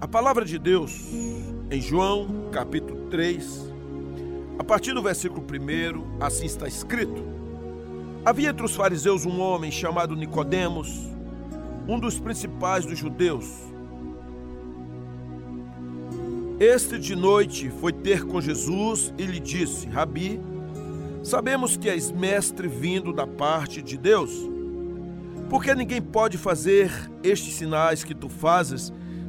A palavra de Deus em João, capítulo 3, a partir do versículo 1, assim está escrito: Havia entre os fariseus um homem chamado Nicodemos, um dos principais dos judeus. Este de noite foi ter com Jesus e lhe disse: Rabi, sabemos que és mestre vindo da parte de Deus, porque ninguém pode fazer estes sinais que tu fazes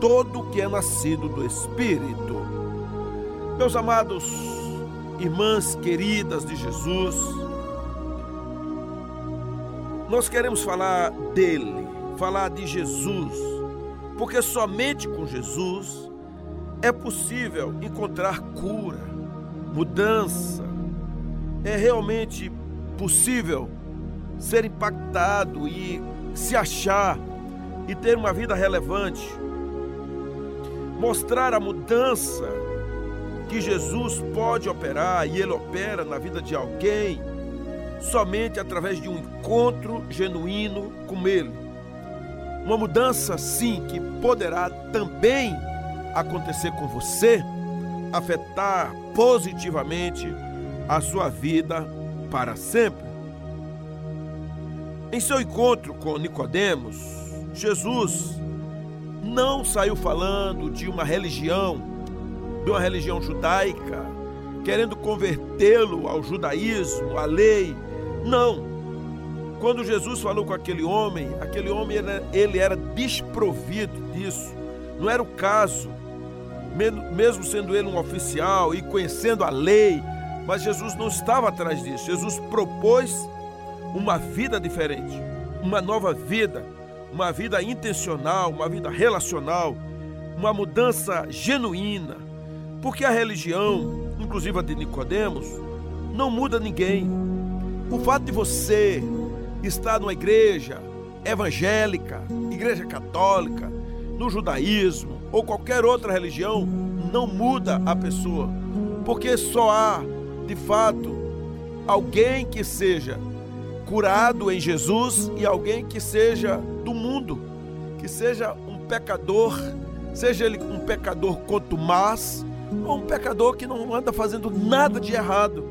todo que é nascido do Espírito. Meus amados, irmãs queridas de Jesus, nós queremos falar dele, falar de Jesus, porque somente com Jesus é possível encontrar cura, mudança. É realmente possível ser impactado e se achar e ter uma vida relevante. Mostrar a mudança que Jesus pode operar e ele opera na vida de alguém somente através de um encontro genuíno com ele. Uma mudança, sim, que poderá também acontecer com você, afetar positivamente a sua vida para sempre. Em seu encontro com Nicodemos, Jesus não saiu falando de uma religião, de uma religião judaica, querendo convertê-lo ao judaísmo, à lei. Não. Quando Jesus falou com aquele homem, aquele homem ele era desprovido disso. Não era o caso mesmo sendo ele um oficial e conhecendo a lei, mas Jesus não estava atrás disso. Jesus propôs uma vida diferente, uma nova vida, uma vida intencional, uma vida relacional, uma mudança genuína. Porque a religião, inclusive a de Nicodemos, não muda ninguém. O fato de você estar numa igreja evangélica, igreja católica, no judaísmo, ou qualquer outra religião não muda a pessoa, porque só há, de fato, alguém que seja curado em Jesus e alguém que seja do seja um pecador, seja ele um pecador contumaz ou um pecador que não anda fazendo nada de errado,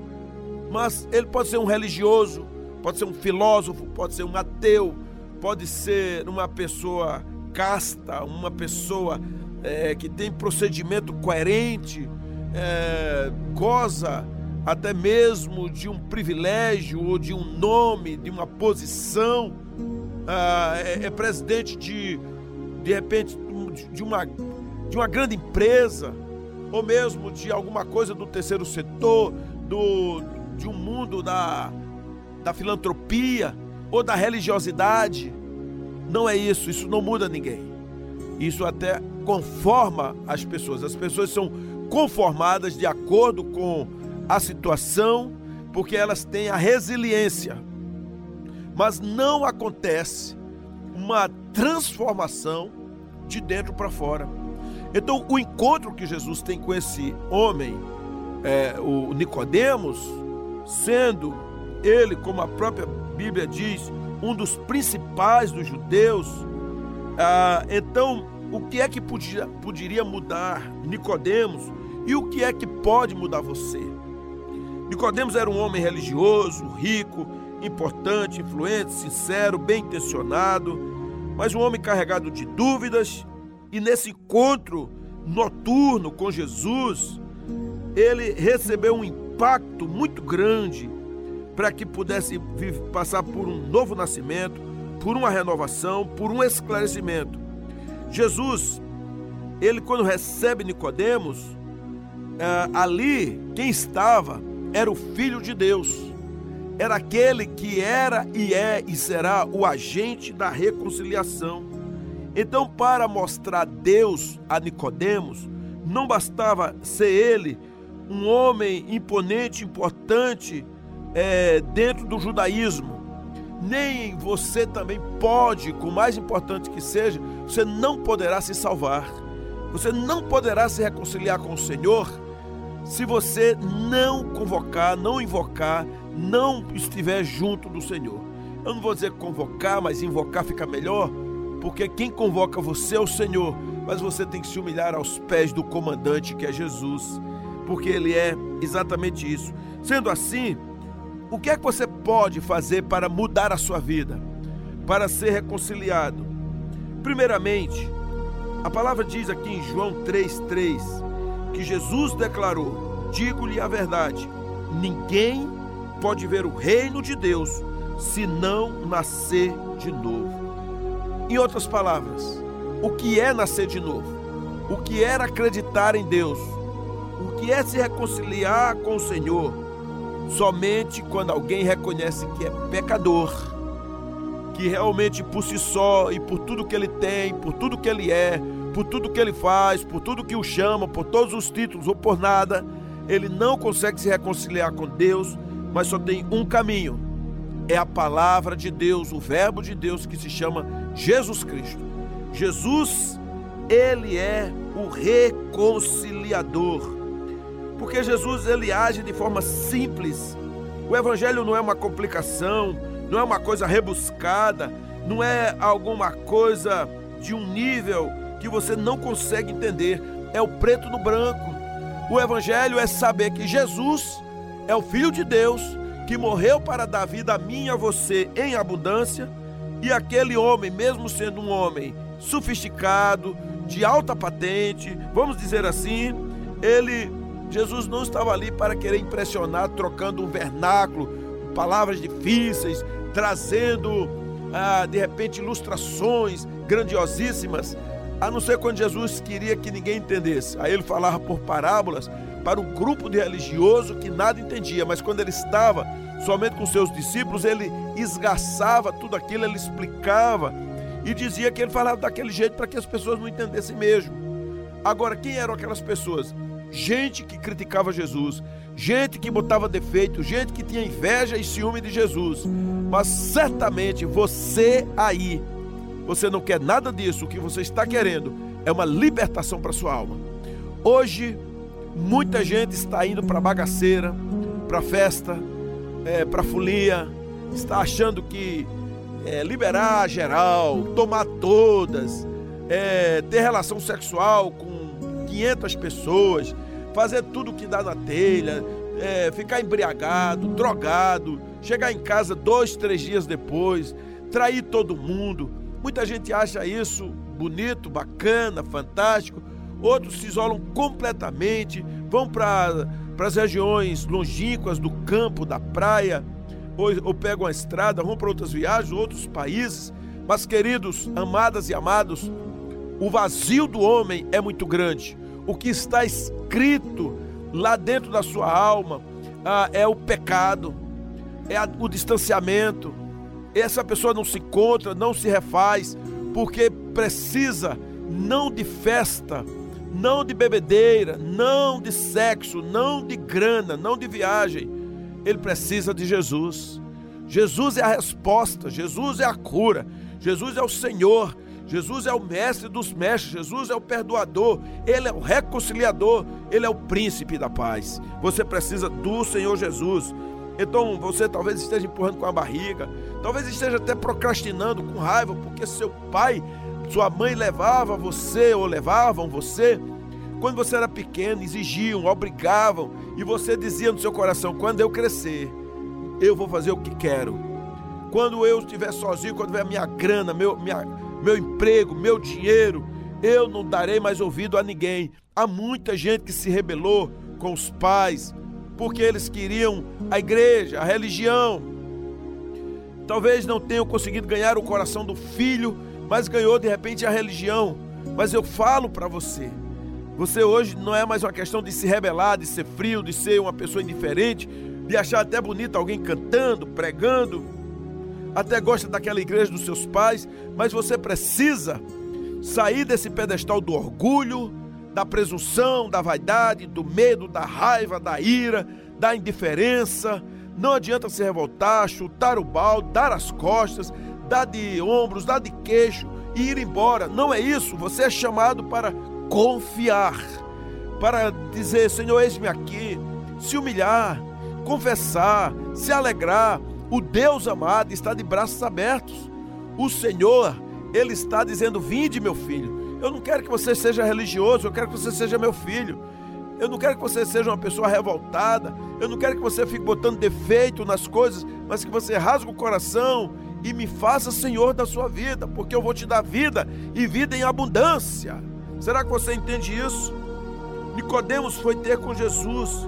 mas ele pode ser um religioso, pode ser um filósofo, pode ser um ateu, pode ser uma pessoa casta, uma pessoa é, que tem procedimento coerente, é, goza até mesmo de um privilégio ou de um nome, de uma posição, ah, é, é, presidente de, de repente, de uma, de uma grande empresa, ou mesmo de alguma coisa do terceiro setor, do, de um mundo da, da filantropia ou da religiosidade. Não é isso, isso não muda ninguém. Isso até conforma as pessoas. As pessoas são conformadas de acordo com a situação, porque elas têm a resiliência. Mas não acontece uma transformação de dentro para fora. Então, o encontro que Jesus tem com esse homem, é, o Nicodemos, sendo ele, como a própria Bíblia diz, um dos principais dos judeus, ah, então o que é que podia, poderia mudar Nicodemos e o que é que pode mudar você. Nicodemos era um homem religioso, rico, importante, influente, sincero, bem intencionado, mas um homem carregado de dúvidas, e nesse encontro noturno com Jesus, ele recebeu um impacto muito grande para que pudesse passar por um novo nascimento, por uma renovação, por um esclarecimento. Jesus, ele quando recebe Nicodemos, é, ali quem estava era o Filho de Deus, era aquele que era e é e será o agente da reconciliação. Então, para mostrar Deus a Nicodemos, não bastava ser ele um homem imponente, importante é, dentro do judaísmo. Nem você também pode, com mais importante que seja, você não poderá se salvar. Você não poderá se reconciliar com o Senhor se você não convocar, não invocar, não estiver junto do Senhor. Eu não vou dizer convocar, mas invocar fica melhor, porque quem convoca você é o Senhor, mas você tem que se humilhar aos pés do comandante que é Jesus, porque ele é exatamente isso. Sendo assim, o que é que você pode fazer para mudar a sua vida, para ser reconciliado? Primeiramente, a palavra diz aqui em João 3,3 que Jesus declarou: Digo-lhe a verdade, ninguém pode ver o reino de Deus se não nascer de novo. Em outras palavras, o que é nascer de novo? O que é acreditar em Deus? O que é se reconciliar com o Senhor? Somente quando alguém reconhece que é pecador, que realmente por si só e por tudo que ele tem, por tudo que ele é, por tudo que ele faz, por tudo que o chama, por todos os títulos ou por nada, ele não consegue se reconciliar com Deus, mas só tem um caminho: é a palavra de Deus, o Verbo de Deus que se chama Jesus Cristo. Jesus, ele é o reconciliador. Porque Jesus ele age de forma simples. O evangelho não é uma complicação, não é uma coisa rebuscada, não é alguma coisa de um nível que você não consegue entender. É o preto no branco. O Evangelho é saber que Jesus é o Filho de Deus que morreu para dar vida a mim e a você em abundância. E aquele homem, mesmo sendo um homem sofisticado, de alta patente, vamos dizer assim, ele, Jesus não estava ali para querer impressionar, trocando um vernáculo, palavras difíceis, trazendo ah, de repente ilustrações grandiosíssimas a não ser quando Jesus queria que ninguém entendesse. Aí ele falava por parábolas para um grupo de religioso que nada entendia, mas quando ele estava somente com seus discípulos, ele esgaçava tudo aquilo, ele explicava e dizia que ele falava daquele jeito para que as pessoas não entendessem mesmo. Agora, quem eram aquelas pessoas? Gente que criticava Jesus, gente que botava defeito, gente que tinha inveja e ciúme de Jesus. Mas certamente você aí você não quer nada disso, o que você está querendo é uma libertação para sua alma. Hoje, muita gente está indo para bagaceira, para festa, é, para folia, está achando que é, liberar geral, tomar todas, é, ter relação sexual com 500 pessoas, fazer tudo que dá na telha, é, ficar embriagado, drogado, chegar em casa dois, três dias depois, trair todo mundo, Muita gente acha isso bonito, bacana, fantástico. Outros se isolam completamente, vão para as regiões longínquas do campo, da praia, ou, ou pegam a estrada, vão para outras viagens, outros países. Mas, queridos, amadas e amados, o vazio do homem é muito grande. O que está escrito lá dentro da sua alma ah, é o pecado, é a, o distanciamento, essa pessoa não se encontra, não se refaz, porque precisa não de festa, não de bebedeira, não de sexo, não de grana, não de viagem. Ele precisa de Jesus. Jesus é a resposta, Jesus é a cura, Jesus é o Senhor, Jesus é o mestre dos mestres, Jesus é o perdoador, ele é o reconciliador, ele é o príncipe da paz. Você precisa do Senhor Jesus. Então você talvez esteja empurrando com a barriga, talvez esteja até procrastinando com raiva, porque seu pai, sua mãe levava você ou levavam você quando você era pequeno, exigiam, obrigavam, e você dizia no seu coração: quando eu crescer, eu vou fazer o que quero. Quando eu estiver sozinho, quando tiver minha grana, meu, minha, meu emprego, meu dinheiro, eu não darei mais ouvido a ninguém. Há muita gente que se rebelou com os pais porque eles queriam a igreja, a religião. Talvez não tenham conseguido ganhar o coração do filho, mas ganhou de repente a religião. Mas eu falo para você, você hoje não é mais uma questão de se rebelar, de ser frio, de ser uma pessoa indiferente, de achar até bonito alguém cantando, pregando, até gosta daquela igreja dos seus pais, mas você precisa sair desse pedestal do orgulho, da presunção, da vaidade, do medo, da raiva, da ira, da indiferença. Não adianta se revoltar, chutar o balde, dar as costas, dar de ombros, dar de queixo e ir embora. Não é isso. Você é chamado para confiar, para dizer: Senhor, eis-me aqui, se humilhar, confessar, se alegrar. O Deus amado está de braços abertos. O Senhor, Ele está dizendo: Vinde, meu filho. Eu não quero que você seja religioso, eu quero que você seja meu filho. Eu não quero que você seja uma pessoa revoltada. Eu não quero que você fique botando defeito nas coisas, mas que você rasgue o coração e me faça Senhor da sua vida, porque eu vou te dar vida e vida em abundância. Será que você entende isso? Nicodemos foi ter com Jesus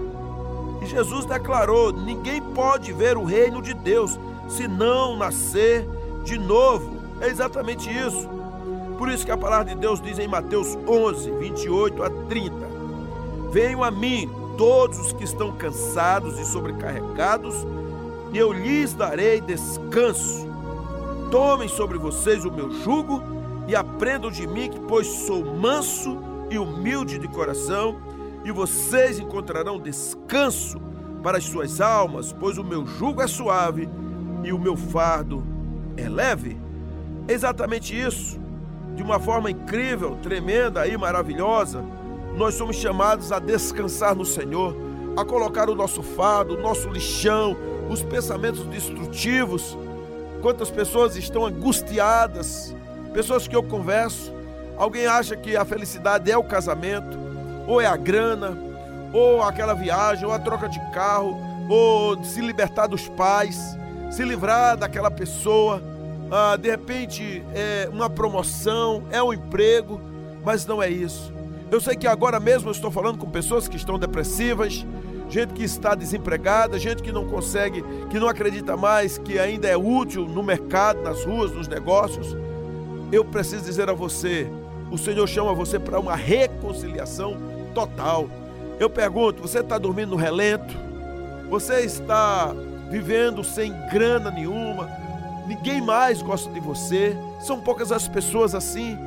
e Jesus declarou: ninguém pode ver o reino de Deus se não nascer de novo. É exatamente isso. Por isso que a palavra de Deus diz em Mateus 11, 28 a 30: Venham a mim todos os que estão cansados e sobrecarregados, e eu lhes darei descanso. Tomem sobre vocês o meu jugo e aprendam de mim, que pois sou manso e humilde de coração, e vocês encontrarão descanso para as suas almas, pois o meu jugo é suave e o meu fardo é leve. Exatamente isso. De uma forma incrível, tremenda e maravilhosa, nós somos chamados a descansar no Senhor, a colocar o nosso fardo, o nosso lixão, os pensamentos destrutivos. Quantas pessoas estão angustiadas, pessoas que eu converso, alguém acha que a felicidade é o casamento, ou é a grana, ou aquela viagem, ou a troca de carro, ou se libertar dos pais, se livrar daquela pessoa, ah, de repente é uma promoção, é um emprego, mas não é isso. Eu sei que agora mesmo eu estou falando com pessoas que estão depressivas, gente que está desempregada, gente que não consegue, que não acredita mais que ainda é útil no mercado, nas ruas, nos negócios. Eu preciso dizer a você, o Senhor chama você para uma reconciliação total. Eu pergunto: você está dormindo no relento? Você está vivendo sem grana nenhuma? Ninguém mais gosta de você? São poucas as pessoas assim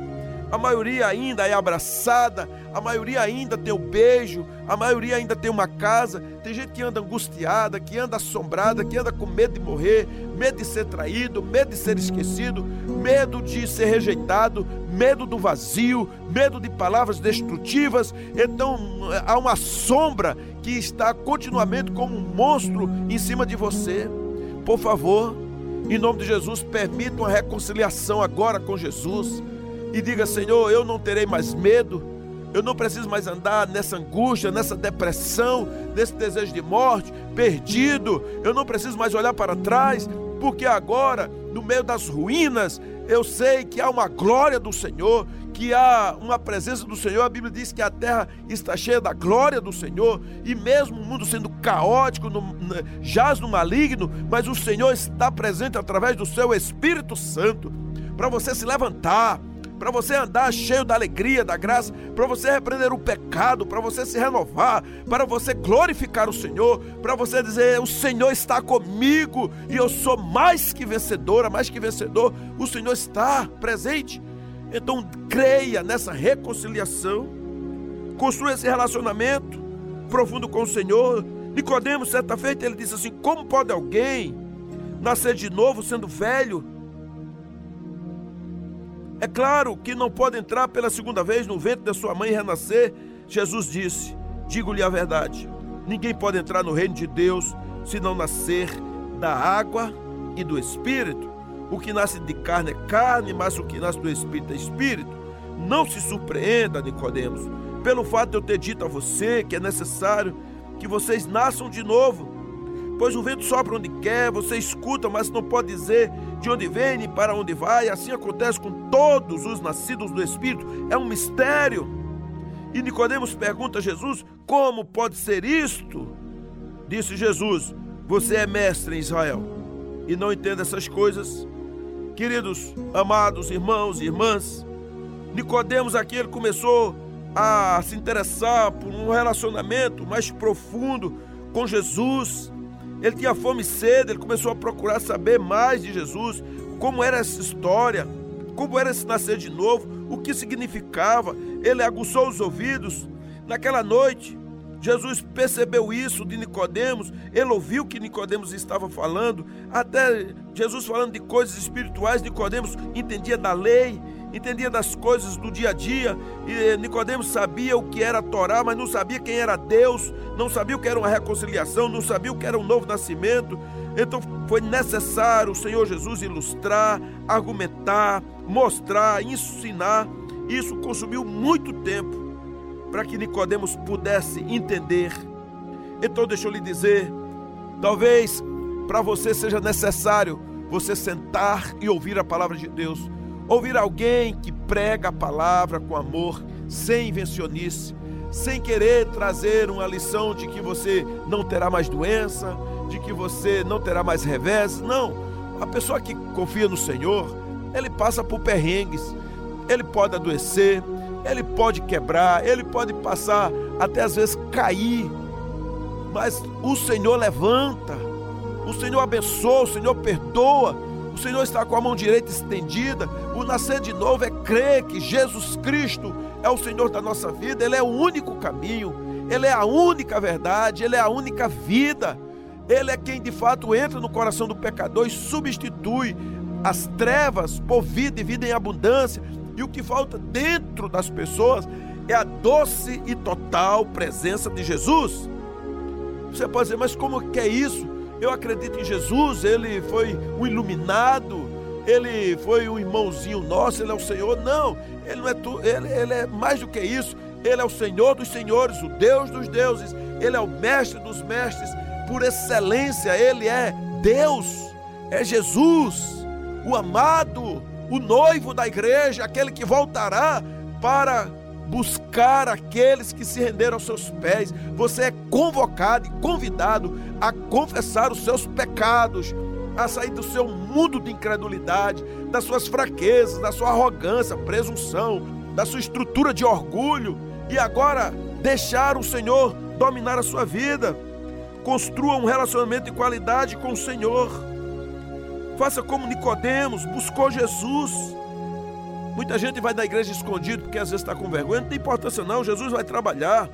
a maioria ainda é abraçada, a maioria ainda tem o beijo, a maioria ainda tem uma casa. Tem gente que anda angustiada, que anda assombrada, que anda com medo de morrer, medo de ser traído, medo de ser esquecido, medo de ser rejeitado, medo do vazio, medo de palavras destrutivas. Então há uma sombra que está continuamente como um monstro em cima de você. Por favor, em nome de Jesus, permita uma reconciliação agora com Jesus e diga: Senhor, eu não terei mais medo, eu não preciso mais andar nessa angústia, nessa depressão, nesse desejo de morte, perdido, eu não preciso mais olhar para trás, porque agora, no meio das ruínas, eu sei que há uma glória do Senhor, que há uma presença do Senhor. A Bíblia diz que a terra está cheia da glória do Senhor, e mesmo o mundo sendo caótico, no, jaz no maligno, mas o Senhor está presente através do seu Espírito Santo. Para você se levantar para você andar cheio da alegria, da graça, para você repreender o pecado, para você se renovar, para você glorificar o Senhor, para você dizer: O Senhor está comigo e eu sou mais que vencedora, mais que vencedor, o Senhor está presente. Então creia nessa reconciliação, construa esse relacionamento profundo com o Senhor. Nicodemos, certa feita, ele disse assim: Como pode alguém nascer de novo sendo velho? É claro que não pode entrar pela segunda vez no ventre da sua mãe e renascer. Jesus disse: Digo-lhe a verdade: ninguém pode entrar no reino de Deus se não nascer da água e do espírito. O que nasce de carne é carne, mas o que nasce do espírito é espírito. Não se surpreenda, Nicodemos, pelo fato de eu ter dito a você que é necessário que vocês nasçam de novo. Pois o vento sopra onde quer, você escuta, mas não pode dizer de onde vem nem para onde vai. Assim acontece com todos os nascidos do Espírito. É um mistério. E Nicodemos pergunta a Jesus: Como pode ser isto? Disse Jesus: Você é mestre em Israel e não entende essas coisas. Queridos, amados irmãos e irmãs, Nicodemos aqui ele começou a se interessar por um relacionamento mais profundo com Jesus. Ele tinha fome e sede, ele começou a procurar saber mais de Jesus, como era essa história, como era esse nascer de novo, o que significava. Ele aguçou os ouvidos. Naquela noite, Jesus percebeu isso de Nicodemos, ele ouviu que Nicodemos estava falando, até Jesus falando de coisas espirituais, Nicodemos entendia da lei, entendia das coisas do dia a dia, e Nicodemos sabia o que era a Torá, mas não sabia quem era Deus, não sabia o que era uma reconciliação, não sabia o que era um novo nascimento. Então foi necessário o Senhor Jesus ilustrar, argumentar, mostrar, ensinar. Isso consumiu muito tempo para que Nicodemos pudesse entender. Então deixa eu lhe dizer, talvez para você seja necessário você sentar e ouvir a palavra de Deus, ouvir alguém que prega a palavra com amor, sem invencionice, sem querer trazer uma lição de que você não terá mais doença, de que você não terá mais revés. Não. A pessoa que confia no Senhor, ele passa por perrengues, ele pode adoecer, ele pode quebrar, ele pode passar até às vezes cair, mas o Senhor levanta, o Senhor abençoa, o Senhor perdoa, o Senhor está com a mão direita estendida. O nascer de novo é crer que Jesus Cristo é o Senhor da nossa vida, Ele é o único caminho, Ele é a única verdade, Ele é a única vida. Ele é quem de fato entra no coração do pecador e substitui as trevas por vida e vida em abundância. E o que falta dentro das pessoas é a doce e total presença de Jesus. Você pode dizer, mas como que é isso? Eu acredito em Jesus, ele foi o iluminado, ele foi o irmãozinho nosso, ele é o Senhor. Não, ele não é tu, ele, ele é mais do que isso. Ele é o Senhor dos senhores, o Deus dos deuses, ele é o mestre dos mestres, por excelência, ele é Deus, é Jesus, o amado, o noivo da igreja, aquele que voltará para buscar aqueles que se renderam aos seus pés. Você é convocado e convidado a confessar os seus pecados, a sair do seu mundo de incredulidade, das suas fraquezas, da sua arrogância, presunção, da sua estrutura de orgulho e agora deixar o Senhor dominar a sua vida. Construa um relacionamento de qualidade com o Senhor. Faça como Nicodemos, buscou Jesus. Muita gente vai da igreja escondido porque às vezes está com vergonha. Não tem importância não, Jesus vai trabalhar.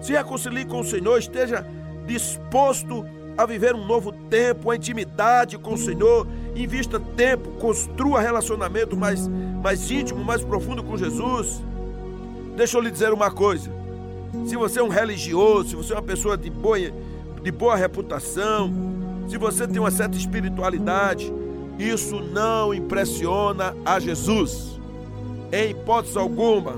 Se reconcilie com o Senhor, esteja disposto a viver um novo tempo, a intimidade com o Senhor. Invista tempo, construa relacionamento mais, mais íntimo, mais profundo com Jesus. Deixa eu lhe dizer uma coisa. Se você é um religioso, se você é uma pessoa de boa, de boa reputação, se você tem uma certa espiritualidade, isso não impressiona a Jesus, em hipótese alguma,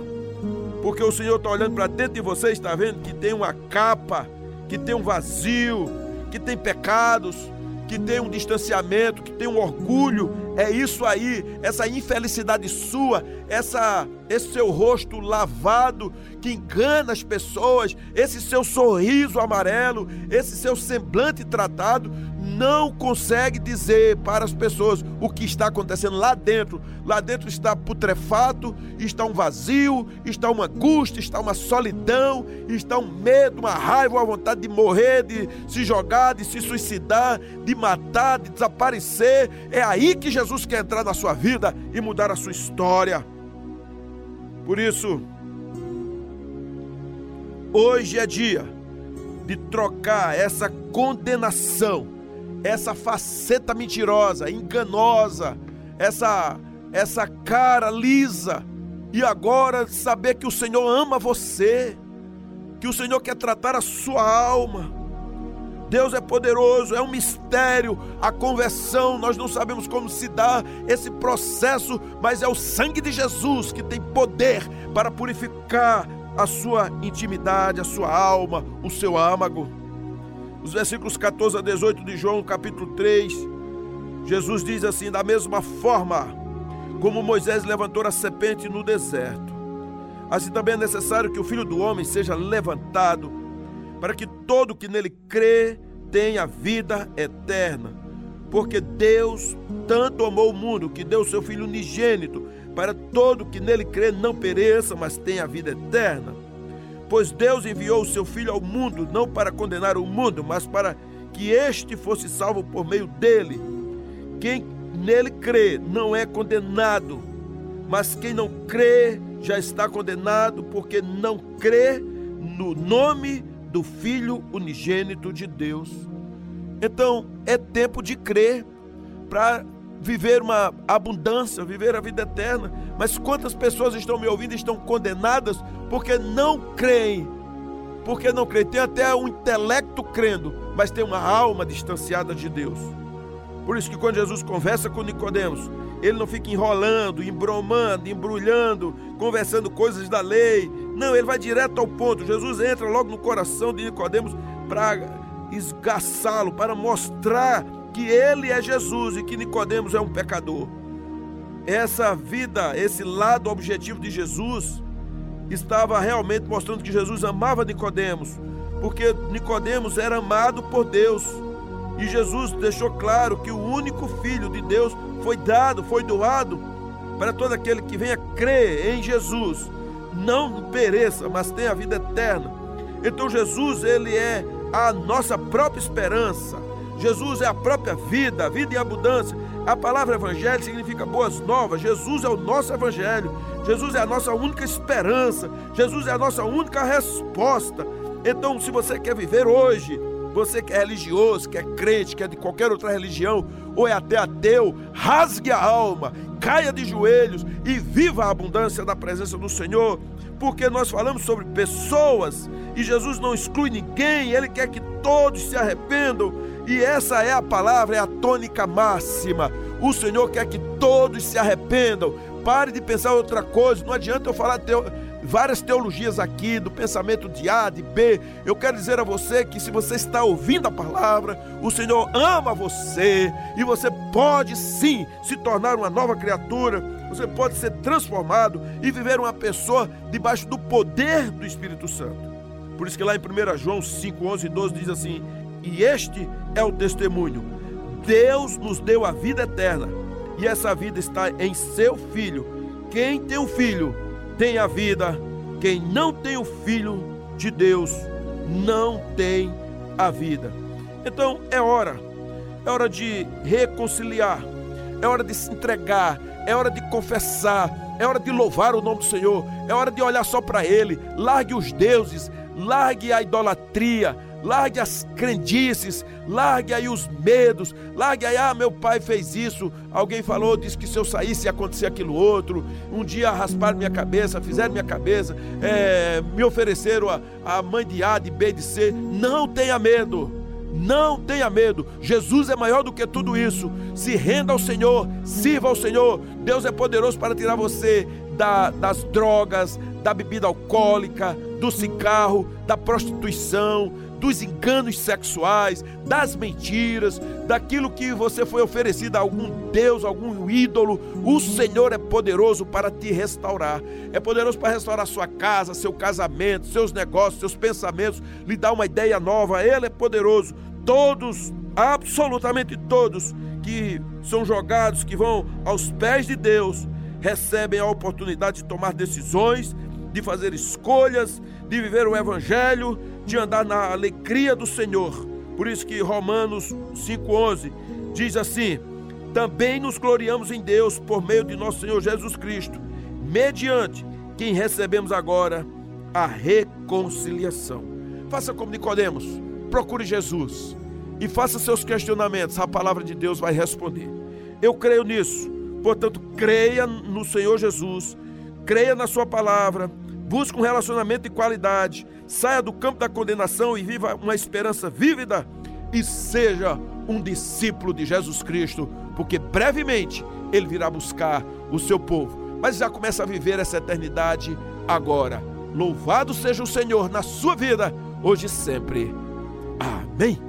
porque o Senhor está olhando para dentro de você, está vendo que tem uma capa, que tem um vazio, que tem pecados, que tem um distanciamento, que tem um orgulho. É isso aí, essa infelicidade sua, essa esse seu rosto lavado que engana as pessoas, esse seu sorriso amarelo, esse seu semblante tratado, não consegue dizer para as pessoas o que está acontecendo lá dentro. Lá dentro está putrefato, está um vazio, está uma angústia, está uma solidão, está um medo, uma raiva, uma vontade de morrer, de se jogar, de se suicidar, de matar, de desaparecer. É aí que Jesus quer entrar na sua vida e mudar a sua história. Por isso, hoje é dia de trocar essa condenação essa faceta mentirosa, enganosa, essa essa cara lisa e agora saber que o Senhor ama você, que o Senhor quer tratar a sua alma. Deus é poderoso, é um mistério a conversão, nós não sabemos como se dá esse processo, mas é o sangue de Jesus que tem poder para purificar a sua intimidade, a sua alma, o seu âmago. Os versículos 14 a 18 de João, capítulo 3, Jesus diz assim: Da mesma forma como Moisés levantou a serpente no deserto, assim também é necessário que o filho do homem seja levantado, para que todo que nele crê tenha vida eterna. Porque Deus tanto amou o mundo que deu seu Filho unigênito, para todo que nele crê não pereça, mas tenha vida eterna. Pois Deus enviou o seu Filho ao mundo, não para condenar o mundo, mas para que este fosse salvo por meio dele. Quem nele crê não é condenado, mas quem não crê já está condenado, porque não crê no nome do Filho unigênito de Deus. Então é tempo de crer para viver uma abundância, viver a vida eterna. Mas quantas pessoas estão me ouvindo estão condenadas porque não creem? Porque não creem. Tem até um intelecto crendo, mas tem uma alma distanciada de Deus. Por isso que quando Jesus conversa com Nicodemos, ele não fica enrolando, embromando, embrulhando, conversando coisas da lei. Não, ele vai direto ao ponto. Jesus entra logo no coração de Nicodemos para esgaçá-lo, para mostrar que ele é Jesus e que Nicodemos é um pecador. Essa vida, esse lado objetivo de Jesus estava realmente mostrando que Jesus amava Nicodemos, porque Nicodemos era amado por Deus. E Jesus deixou claro que o único filho de Deus foi dado, foi doado para todo aquele que venha crer em Jesus, não pereça, mas tenha a vida eterna. Então Jesus, ele é a nossa própria esperança. Jesus é a própria vida, a vida em abundância. A palavra evangelho significa boas novas. Jesus é o nosso evangelho. Jesus é a nossa única esperança. Jesus é a nossa única resposta. Então, se você quer viver hoje, você que é religioso, que é crente, que é de qualquer outra religião, ou é até ateu, rasgue a alma, caia de joelhos e viva a abundância da presença do Senhor porque nós falamos sobre pessoas e Jesus não exclui ninguém, ele quer que todos se arrependam, e essa é a palavra, é a tônica máxima. O Senhor quer que todos se arrependam. Pare de pensar outra coisa, não adianta eu falar várias teologias aqui, do pensamento de A, de B. Eu quero dizer a você que se você está ouvindo a palavra, o Senhor ama você e você pode sim se tornar uma nova criatura você pode ser transformado e viver uma pessoa debaixo do poder do Espírito Santo. Por isso que lá em 1 João 5, 11 e 12 diz assim: E este é o testemunho: Deus nos deu a vida eterna, e essa vida está em seu Filho. Quem tem o Filho tem a vida, quem não tem o Filho de Deus não tem a vida. Então é hora, é hora de reconciliar, é hora de se entregar, é hora de confessar, é hora de louvar o nome do Senhor, é hora de olhar só para Ele. Largue os deuses, largue a idolatria, largue as crendices, largue aí os medos, largue aí, ah, meu pai fez isso, alguém falou, disse que se eu saísse ia acontecer aquilo outro, um dia rasparam minha cabeça, fizeram minha cabeça, é, me ofereceram a, a mãe de A, de B, de C, não tenha medo, não tenha medo, Jesus é maior do que tudo isso. Se renda ao Senhor, sirva ao Senhor. Deus é poderoso para tirar você da, das drogas, da bebida alcoólica, do cigarro, da prostituição, dos enganos sexuais, das mentiras, daquilo que você foi oferecido a algum Deus, algum ídolo. O Senhor é poderoso para te restaurar. É poderoso para restaurar sua casa, seu casamento, seus negócios, seus pensamentos, lhe dar uma ideia nova. Ele é poderoso todos, absolutamente todos, que são jogados, que vão aos pés de Deus, recebem a oportunidade de tomar decisões, de fazer escolhas, de viver o Evangelho, de andar na alegria do Senhor. Por isso que Romanos 5,11 diz assim: Também nos gloriamos em Deus por meio de nosso Senhor Jesus Cristo, mediante quem recebemos agora a reconciliação. Faça como Nicodemos procure Jesus e faça seus questionamentos, a palavra de Deus vai responder. Eu creio nisso. Portanto, creia no Senhor Jesus, creia na Sua palavra, busque um relacionamento de qualidade, saia do campo da condenação e viva uma esperança vívida e seja um discípulo de Jesus Cristo, porque brevemente ele virá buscar o seu povo. Mas já começa a viver essa eternidade agora. Louvado seja o Senhor na sua vida, hoje e sempre. Amém.